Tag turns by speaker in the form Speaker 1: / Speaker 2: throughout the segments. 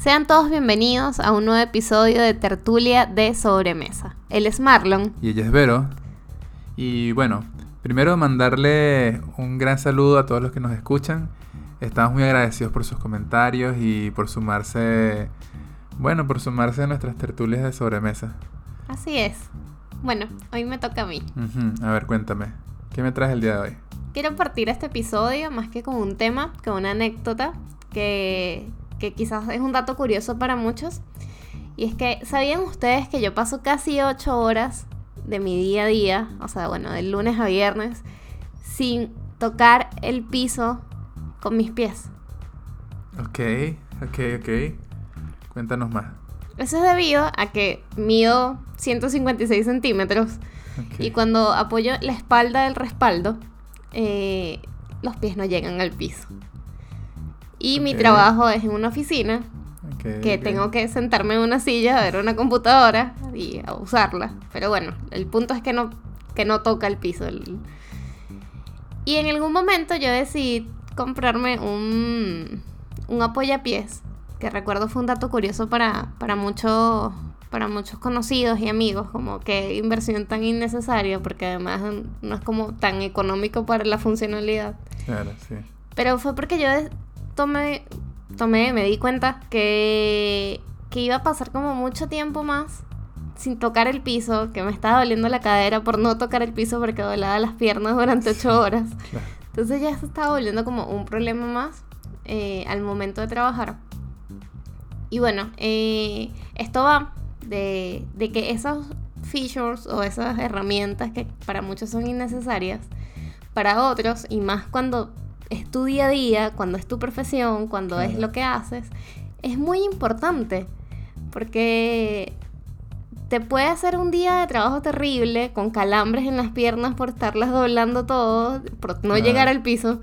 Speaker 1: Sean todos bienvenidos a un nuevo episodio de Tertulia de Sobremesa. Él es Marlon.
Speaker 2: Y ella es Vero. Y bueno, primero mandarle un gran saludo a todos los que nos escuchan. Estamos muy agradecidos por sus comentarios y por sumarse, bueno, por sumarse a nuestras tertulias de sobremesa.
Speaker 1: Así es. Bueno, hoy me toca a mí.
Speaker 2: A ver, cuéntame, ¿qué me traes el día de hoy?
Speaker 1: Quiero partir este episodio más que con un tema, con una anécdota que, que quizás es un dato curioso para muchos. Y es que, ¿sabían ustedes que yo paso casi 8 horas de mi día a día, o sea, bueno, de lunes a viernes, sin tocar el piso con mis pies?
Speaker 2: Ok, ok, ok. Cuéntanos más.
Speaker 1: Eso es debido a que mido 156 centímetros y cuando apoyo la espalda del respaldo, eh, los pies no llegan al piso. Y mi
Speaker 2: Ok.
Speaker 1: trabajo es en una oficina
Speaker 2: Ok,
Speaker 1: que
Speaker 2: ok.
Speaker 1: tengo que sentarme en una silla, a ver una computadora y a usarla. Pero bueno, el punto es que no, que no toca el piso. Y en algún momento yo decidí comprarme un, un apoyapiés, que recuerdo fue un dato curioso para, para, muchos, para muchos conocidos y amigos, como que inversión tan innecesaria, porque además no es como tan económico para la funcionalidad.
Speaker 2: Claro, sí.
Speaker 1: Pero fue porque yo tomé, tomé, me di cuenta que, que iba a pasar como mucho tiempo más sin tocar el piso, que me estaba doliendo la cadera por no tocar el piso porque dolaba las piernas durante ocho horas.
Speaker 2: Claro.
Speaker 1: Entonces ya se estaba volviendo como un problema más eh, al momento de trabajar. Y bueno, eh, esto va de, de que esos features o esas herramientas que para muchos son innecesarias, para otros, y más cuando es tu día a día, cuando es tu profesión, cuando es lo que haces, es muy importante. Porque te puede hacer un día de trabajo terrible, con calambres en las piernas por estarlas doblando todo, por no
Speaker 2: Claro.
Speaker 1: llegar al piso,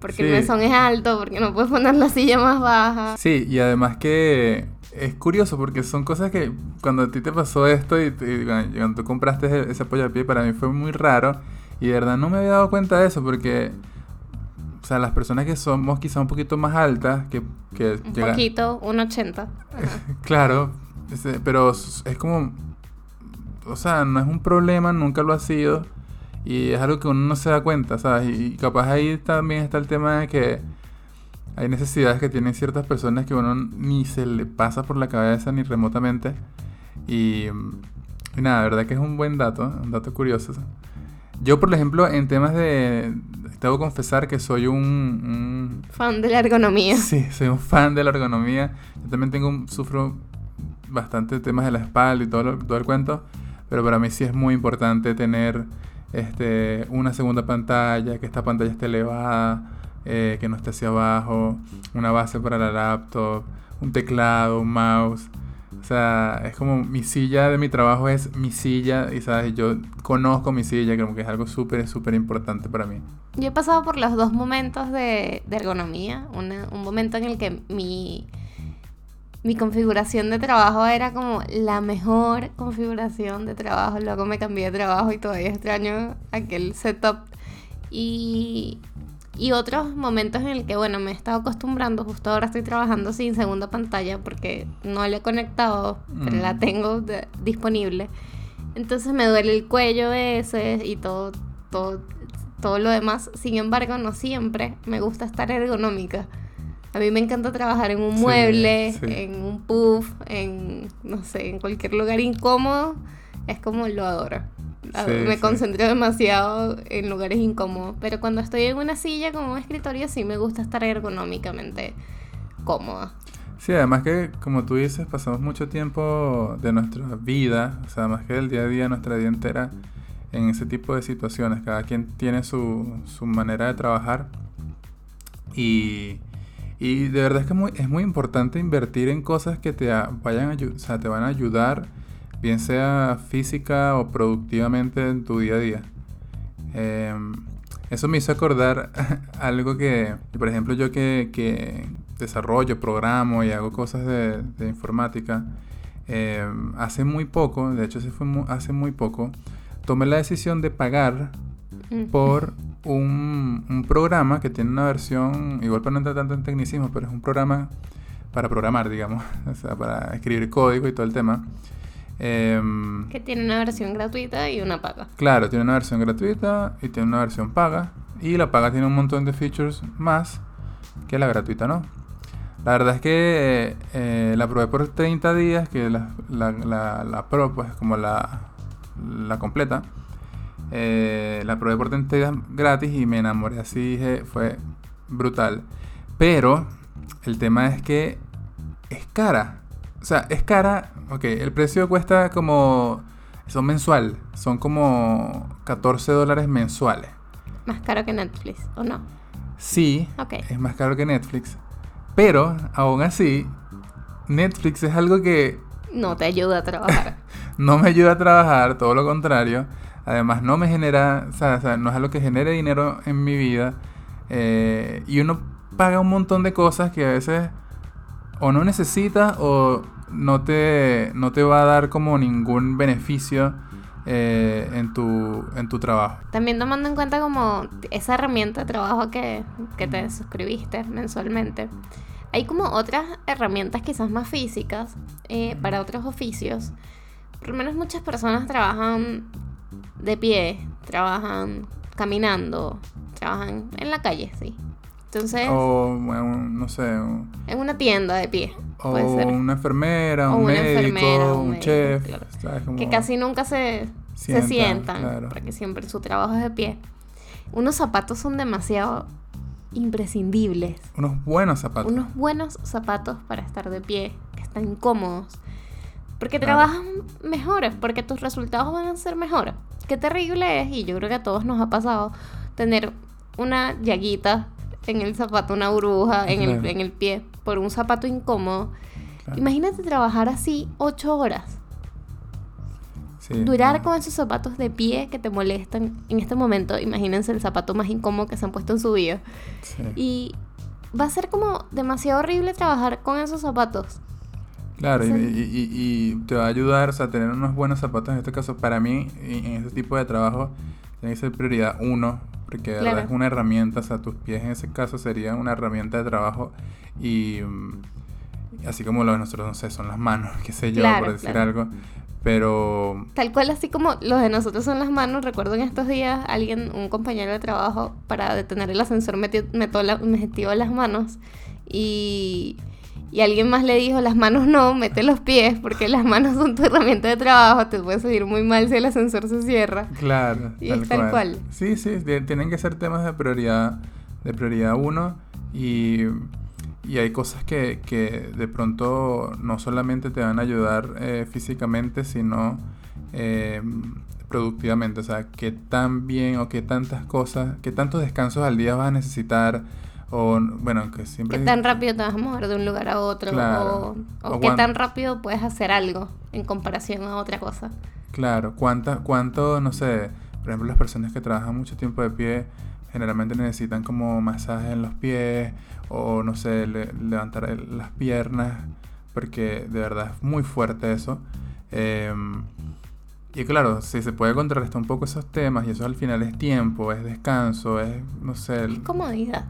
Speaker 1: porque el mesón es alto, porque no puedes poner la silla más baja.
Speaker 2: Sí, y además que es curioso porque son cosas que cuando a ti te pasó esto y, cuando tú compraste ese, ese apoyo a pie para mí fue muy raro y de verdad no me había dado cuenta de eso porque, o sea, las personas que somos quizá un poquito más altas, que, que
Speaker 1: Un poquito, un 80.
Speaker 2: Claro, pero es como, o sea, no es un problema, nunca lo ha sido y es algo que uno no se da cuenta, ¿sabes? Y, y capaz ahí también está el tema de que hay necesidades que tienen ciertas personas que uno ni se le pasa por la cabeza ni remotamente y, y nada, la verdad que es un buen dato, un dato curioso. Yo, por ejemplo, en temas de... Debo confesar que soy un- un
Speaker 1: Fan de la ergonomía.
Speaker 2: Sí, soy un fan de la ergonomía. Yo también tengo un- sufro bastante temas de la espalda y todo, lo- todo el cuento. Pero para mí sí es muy importante tener este, una segunda pantalla, que esta pantalla esté elevada, eh, que no esté hacia abajo, una base para la laptop, un teclado, un mouse. O sea, es como mi silla de mi trabajo es mi silla y sabes, yo conozco mi silla, como que es algo súper, súper importante para mí.
Speaker 1: Yo he pasado por los dos momentos de, de ergonomía. Una- un momento en el que mi, mi configuración de trabajo era como la mejor configuración de trabajo. Luego me cambié de trabajo y todavía extraño aquel setup. Y, y otros momentos en el que, bueno, me he estado acostumbrando. Justo ahora estoy trabajando sin segunda pantalla porque no la he conectado, pero la
Speaker 2: Mm.
Speaker 1: tengo de- disponible. Entonces me duele el cuello ese y todo, todo, todo lo demás. Sin embargo, no siempre me gusta estar ergonómica. A mí me encanta trabajar en un
Speaker 2: Sí,
Speaker 1: mueble,
Speaker 2: sí.
Speaker 1: en un puff, en, no sé, en cualquier lugar incómodo. Es como lo adoro. A-
Speaker 2: Sí,
Speaker 1: me
Speaker 2: sí.
Speaker 1: concentro demasiado en lugares incómodos. Pero cuando estoy en una silla como un escritorio, sí me gusta estar ergonómicamente cómoda.
Speaker 2: Sí, además que, como tú dices, pasamos mucho tiempo de nuestra vida, o sea, más que del día a día, nuestra vida entera, en ese tipo de situaciones. Cada quien tiene su, su manera de trabajar. Y, y de verdad es que muy, es muy importante invertir en cosas que te vayan a, o sea, te van a ayudar, bien sea física o productivamente en tu día a día. Em, eso me hizo acordar algo que, por ejemplo, yo que, que desarrollo, programo y hago cosas de, de informática, em, hace muy poco, de hecho se fue hace muy poco, tomé la decisión de pagar
Speaker 1: Mm.
Speaker 2: por un, un programa que tiene una versión, igual para no entrar tanto en tecnicismo, pero es un programa para programar, digamos, o sea, para escribir código y todo el tema. Em,
Speaker 1: que tiene una versión gratuita y una paga.
Speaker 2: Claro, tiene una versión gratuita y tiene una versión paga. Y la paga tiene un montón de features más que la gratuita, ¿no? La verdad es que eh, la probé por 30 días, que la, la, la, Pro, pues como la, la completa, eh, la probé por 30 días gratis y me enamoré así, dije, fue brutal. Pero el tema es que es cara. O sea, es cara, ok, el precio cuesta como, son mensual, son como 14 dólares mensuales.
Speaker 1: Más caro que Netflix, ¿o no?
Speaker 2: Sí, es más caro que Netflix. Pero, aún así, Netflix es algo que...
Speaker 1: No te ayuda a trabajar.
Speaker 2: no me ayuda a trabajar, todo lo contrario. Además, no me genera, o sea, no es algo que genere dinero en mi vida. Eh, y uno paga un montón de cosas que a veces o no necesita o no te, no te va a dar como ningún beneficio eh, en, tu, en tu trabajo.
Speaker 1: También tomando en cuenta como esa herramienta de trabajo que, que te suscribiste mensualmente. Hay como otras herramientas quizás más físicas eh, para otros oficios. Por lo menos muchas personas trabajan de pie, trabajan caminando, trabajan en la calle, sí. Entonces.
Speaker 2: O, no sé.
Speaker 1: en una tienda de pie.
Speaker 2: O una enfermera, un médico, un, chef.
Speaker 1: Que casi nunca se, se sientan. Porque siempre su trabajo es de pie. Unos zapatos son demasiado imprescindibles.
Speaker 2: Unos buenos zapatos.
Speaker 1: Unos buenos zapatos para estar de pie, que están cómodos. Porque trabajan mejores, porque tus resultados van a ser mejores. Qué terrible es, y yo creo que a todos nos ha pasado, tener una llaguita en el zapato, una burbuja en, el, en el pie, por un zapato incómodo. Imagínate trabajar así ocho horas. Durar con esos zapatos de pie que te molestan en este momento. Imagínense el zapato más incómodo que se han puesto en su vida. Y va a ser como demasiado horrible trabajar con esos zapatos.
Speaker 2: Claro, y, y, te va a ayudar a tener unos buenos zapatos. En este caso, para mí, en este tipo de trabajo, tiene que ser prioridad uno porque es una herramienta, o sea, tus pies en ese caso serían una herramienta de trabajo y, mm, así como los de nosotros, no sé, son las manos, qué sé yo, por decir algo. Pero...
Speaker 1: Tal cual, así como los de nosotros son las manos, recuerdo en estos días alguien, un compañero de trabajo, para detener el ascensor metió, metió, metió las manos y y alguien más le dijo, las manos no, mete los pies, porque las manos son tu herramienta de trabajo, te puede salir muy mal si el ascensor se cierra.
Speaker 2: Claro.
Speaker 1: Y tal es tal cual.
Speaker 2: Sí, sí, tienen que ser temas de prioridad, de prioridad uno, y, y hay cosas que, que, de pronto no solamente te van a ayudar eh, físicamente, sino eh, productivamente. O sea, qué tan bien o qué tantas cosas, qué tantos descansos al día vas a necesitar o, bueno, que siempre...
Speaker 1: ¿Qué tan rápido te vas a mover de un lugar a otro? o, o, qué tan rápido puedes hacer algo en comparación a otra cosa.
Speaker 2: Claro, ¿cuánta, cuánto, no sé, por ejemplo, las personas que trabajan mucho tiempo de pie generalmente necesitan como masajes en los pies o, no sé, levantar las piernas, porque de verdad es muy fuerte eso. Eh, y claro, si se puede contrarrestar un poco esos temas y eso al final es tiempo, es descanso, es, no sé...
Speaker 1: Es comodidad.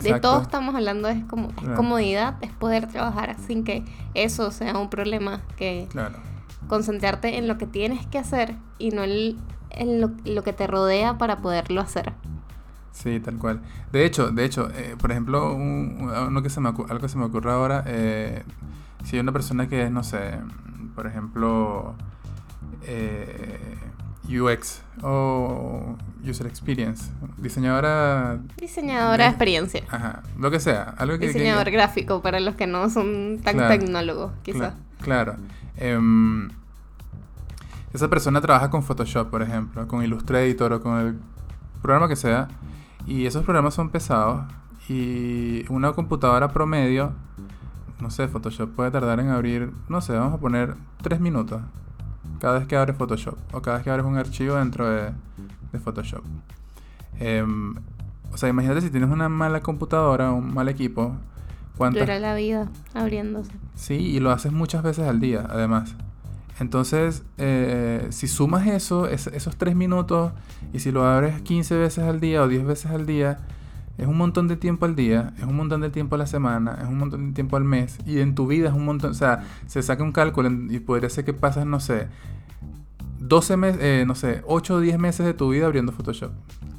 Speaker 1: de todo estamos hablando, es, como, comodidad, es poder trabajar sin que eso sea un problema, que
Speaker 2: claro.
Speaker 1: concentrarte en lo que tienes que hacer y no en, lo, que te rodea para poderlo hacer.
Speaker 2: Sí, tal cual. De hecho, de hecho, eh, por ejemplo, un, que se me, algo que se me ocurre ahora, eh, si hay una persona que es, no sé, por ejemplo eh, UX o User Experience, diseñadora...
Speaker 1: Diseñadora de, experiencia.
Speaker 2: Ajá, lo que sea. Algo que,
Speaker 1: Diseñador gráfico para los que no son tan tecnólogos, quizás.
Speaker 2: claro. Em, esa persona trabaja con Photoshop, por ejemplo, con Illustrator o con el programa que sea. Y esos programas son pesados. Y una computadora promedio, no sé, Photoshop puede tardar en abrir, no sé, vamos a poner 3 minutos cada vez que abres Photoshop o cada vez que abres un archivo dentro de, Photoshop. Em, o sea, imagínate si tienes una mala computadora, un mal equipo.
Speaker 1: Dura la vida abriéndose.
Speaker 2: Sí, y lo haces muchas veces al día, además. Entonces, eh, si sumas eso, esos tres minutos, y si lo abres 15 veces al día o 10 veces al día, es un montón de tiempo al día, es un montón de tiempo a la semana, es un montón de tiempo al mes y en tu vida es un montón, o sea, se saca un cálculo y podría ser que pasas, no sé, 12 meses, eh, no sé, 8 o 10 meses de tu vida abriendo Photoshop.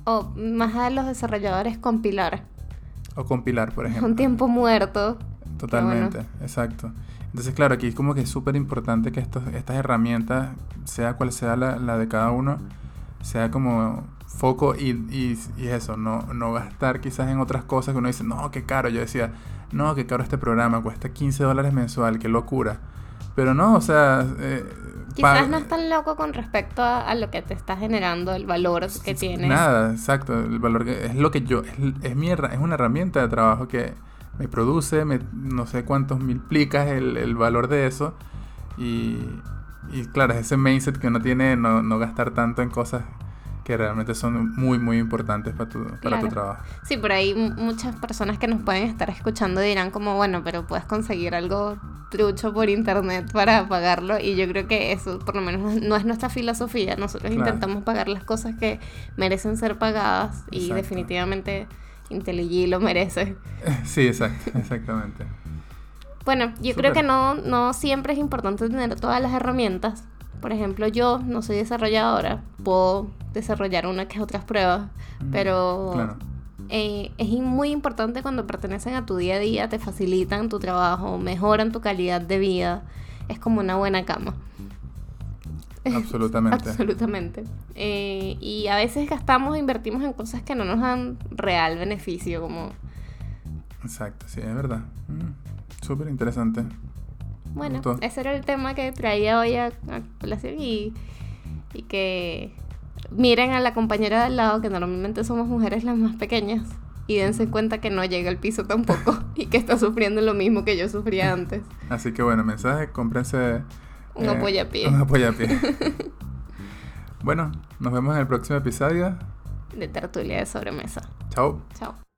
Speaker 1: O más a los desarrolladores compilar.
Speaker 2: O compilar, por ejemplo.
Speaker 1: Un tiempo muerto.
Speaker 2: Totalmente, exacto. Entonces, claro, aquí es como que es súper importante que estos, estas herramientas, sea cual sea la, la de cada uno, sea como foco y, y, y, eso, no, no gastar quizás en otras cosas que uno dice, no, qué caro. Yo decía, no, qué caro este programa, cuesta 15 dólares mensual, qué locura. Pero no, o sea...
Speaker 1: Eh, quizás no es tan loco con respecto a, lo que te está generando, el valor que tiene.
Speaker 2: Nada, exacto, el valor que es lo que yo, es, es, mi, es una herramienta de trabajo que me produce, me, no sé cuántos multiplicas el, el valor de eso. Y, y claro, es ese mindset que uno tiene, no, no gastar tanto en cosas que realmente son muy, muy importantes para tu, para tu trabajo.
Speaker 1: Sí, por ahí muchas personas que nos pueden estar escuchando dirán como, bueno, pero puedes conseguir algo trucho por internet para pagarlo y yo creo que eso por lo menos no es nuestra filosofía. Nosotros intentamos pagar las cosas que merecen ser pagadas y definitivamente IntelliJ lo merece.
Speaker 2: Sí, exacto, exactamente.
Speaker 1: Bueno, yo creo que no, no siempre es importante tener todas las herramientas. Por ejemplo, yo no soy desarrolladora, puedo desarrollar una que otras pruebas, mm, pero eh, es muy importante cuando pertenecen a tu día a día, te facilitan tu trabajo, mejoran tu calidad de vida, es como una buena cama.
Speaker 2: Absolutamente.
Speaker 1: Absolutamente. Eh, y a veces gastamos e invertimos en cosas que no nos dan real beneficio, como...
Speaker 2: Exacto, sí, es verdad. Mm, súper interesante.
Speaker 1: Bueno, ese era el tema que traía hoy a, colación y, y que miren a la compañera de al lado, que normalmente somos mujeres las más pequeñas, y dense cuenta que no llega al piso tampoco y que está sufriendo lo mismo que yo sufría antes.
Speaker 2: Así que bueno, mensaje, cómprense
Speaker 1: un eh, apoyapié.
Speaker 2: Un apoyapié. bueno, nos vemos en el próximo episodio
Speaker 1: de Tertulia de Sobremesa.
Speaker 2: Chao.
Speaker 1: Chao.